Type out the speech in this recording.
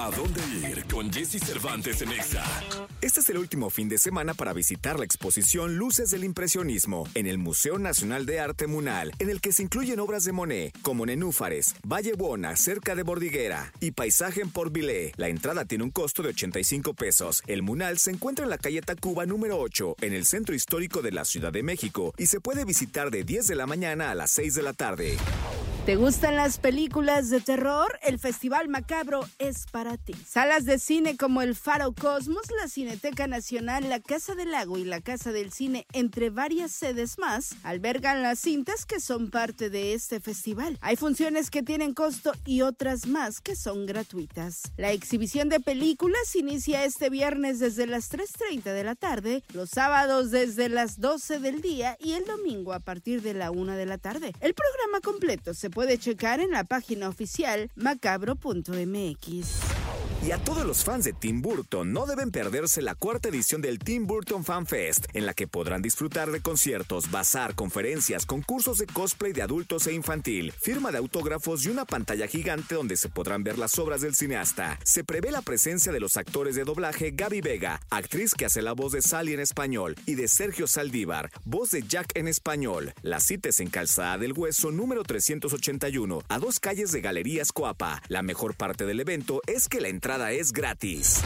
¿A dónde ir con Jesse Cervantes en Exa? Este es el último fin de semana para visitar la exposición Luces del Impresionismo en el Museo Nacional de Arte Munal, en el que se incluyen obras de Monet, como Nenúfares, Valle Bona, cerca de Bordiguera, y Paisaje en Port Villé. La entrada tiene un costo de 85 pesos. El Munal se encuentra en la calle Tacuba número 8, en el centro histórico de la Ciudad de México, y se puede visitar de 10 de la mañana a las 6 de la tarde. ¿Te gustan las películas de terror? El Festival Macabro es para ti. Salas de cine como el Faro Cosmos, la Cineteca Nacional, la Casa del Lago y la Casa del Cine, entre varias sedes más, albergan las cintas que son parte de este festival. Hay funciones que tienen costo y otras más que son gratuitas. La exhibición de películas inicia este viernes desde las 3.30 de la tarde, los sábados desde las 12 del día y el domingo a partir de la 1 de la tarde. El programa completo puede checar en la página oficial macabro.mx. Y a todos los fans de Tim Burton no deben perderse la cuarta edición del Tim Burton Fan Fest, en la que podrán disfrutar de conciertos, bazar, conferencias, concursos de cosplay de adultos e infantil, firma de autógrafos y una pantalla gigante donde se podrán ver las obras del cineasta. Se prevé la presencia de los actores de doblaje Gaby Vega, actriz que hace la voz de Sally en español, y de Sergio Saldívar, voz de Jack en español. La cita es en Calzada del Hueso número 381, a dos calles de Galerías Coapa. La mejor parte del evento es que la entrada es gratis.